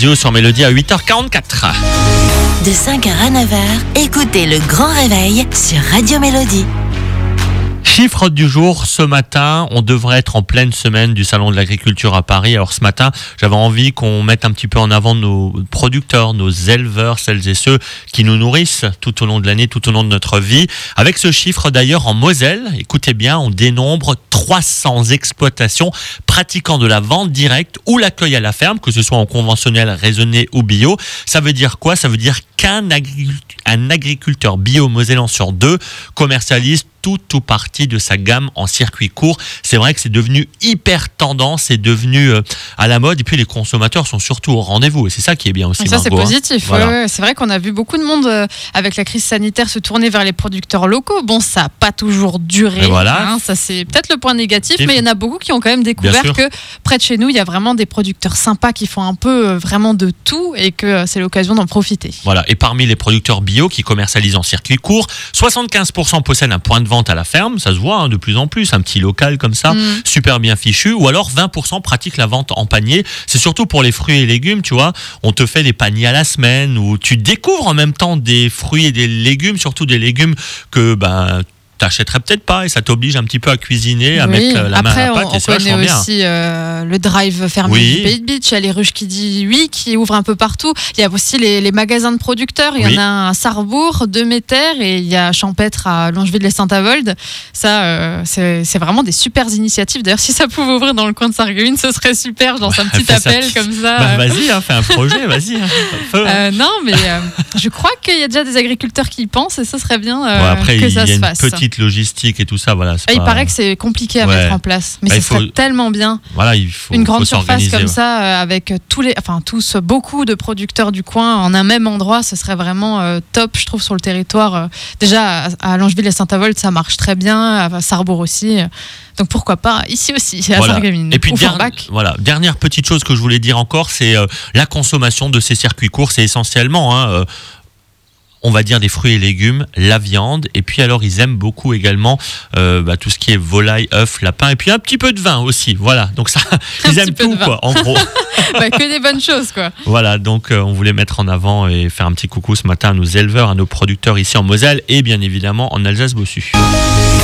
sur Mélodie à 8h44. De 5h à 9h, écoutez le grand réveil sur Radio Mélodie. Chiffre du jour, ce matin, on devrait être en pleine semaine du Salon de l'Agriculture à Paris. Alors ce matin, j'avais envie qu'on mette un petit peu en avant nos producteurs, nos éleveurs, celles et ceux qui nous nourrissent tout au long de l'année, tout au long de notre vie. Avec ce chiffre d'ailleurs en Moselle, écoutez bien, on dénombre 300 exploitations pratiquant de la vente directe ou l'accueil à la ferme, que ce soit en conventionnel, raisonné ou bio. Ça veut dire quoi? Ça veut dire qu'un agriculteur bio mosellan sur deux commercialise tout ou partie de sa gamme en circuit court. C'est vrai que c'est devenu hyper tendance, c'est devenu euh, à la mode et puis les consommateurs sont surtout au rendez-vous et c'est ça qui est bien aussi. Ça c'est hein. positif. Voilà. ouais, ouais. C'est vrai qu'on a vu beaucoup de monde euh, avec la crise sanitaire se tourner vers les producteurs locaux. Bon, ça n'a pas toujours duré. Et voilà. hein, ça c'est peut-être le point négatif, Et mais il y en a beaucoup qui ont quand même découvert que près de chez nous, il y a vraiment des producteurs sympas qui font un peu euh, vraiment de tout et que euh, c'est l'occasion d'en profiter. Voilà. Et parmi les producteurs bio qui commercialisent en circuit court, 75% possèdent un point de vente à la ferme. Ça se voit hein, de plus en plus, un petit local comme ça, Mm. super bien fichu. Ou alors 20% pratiquent la vente en panier. C'est surtout pour les fruits et légumes, tu vois. On te fait des paniers à la semaine où tu découvres en même temps des fruits et des légumes, surtout des légumes que ben t'achèterais peut-être pas et ça t'oblige un petit peu à cuisiner, à Oui. mettre euh, la main Après, à la on, pâte on et c'est vachement connaît bien. aussi euh, le drive fermé Oui. du Pays de Beach. Il y a les ruches qui dit oui, qui ouvrent un peu partout. Il y a aussi les, les magasins de producteurs. Il y en a à Sarrebourg, de Méter, et il y a Champêtre à Longeville les Saint-Avold. Ça, euh, c'est vraiment des super initiatives. D'ailleurs, si ça pouvait ouvrir dans le coin de Sarreguemines, ce serait super. Je lance un petit ça. appel comme ça. Bah, vas-y, hein, fais un projet, vas-y. hein. Euh, non, mais je crois qu'il y a déjà des agriculteurs qui y pensent et ça serait bien Bon, après, que y ça a se une fasse. petite logistique et tout ça, voilà. Ah, Il paraît que c'est compliqué à Ouais. mettre en place, mais Bah, ce faut- serait tellement bien. Voilà, il faut une faut grande surface comme ouais. ça euh, avec tous les enfin tous beaucoup de producteurs du coin en un même endroit ce serait vraiment euh, top je trouve sur le territoire Euh, déjà à, Langeville et Saint-Avold ça marche très bien à Sarrebourg aussi donc pourquoi pas ici aussi à Voilà. Et puis ou voilà, dernière petite chose que je voulais dire encore, c'est euh, la consommation de ces circuits courts. C'est essentiellement, hein, on va dire des fruits et légumes, la viande, et puis alors ils aiment beaucoup également euh, bah, tout ce qui est volaille, œufs, lapin, et puis un petit peu de vin aussi. Voilà, donc ça, ils aiment tout quoi, en gros. Bah, que des bonnes choses quoi voilà, donc euh, on voulait mettre en avant et faire un petit coucou ce matin à nos éleveurs, à nos producteurs ici en Moselle et bien évidemment en Alsace-Bossu.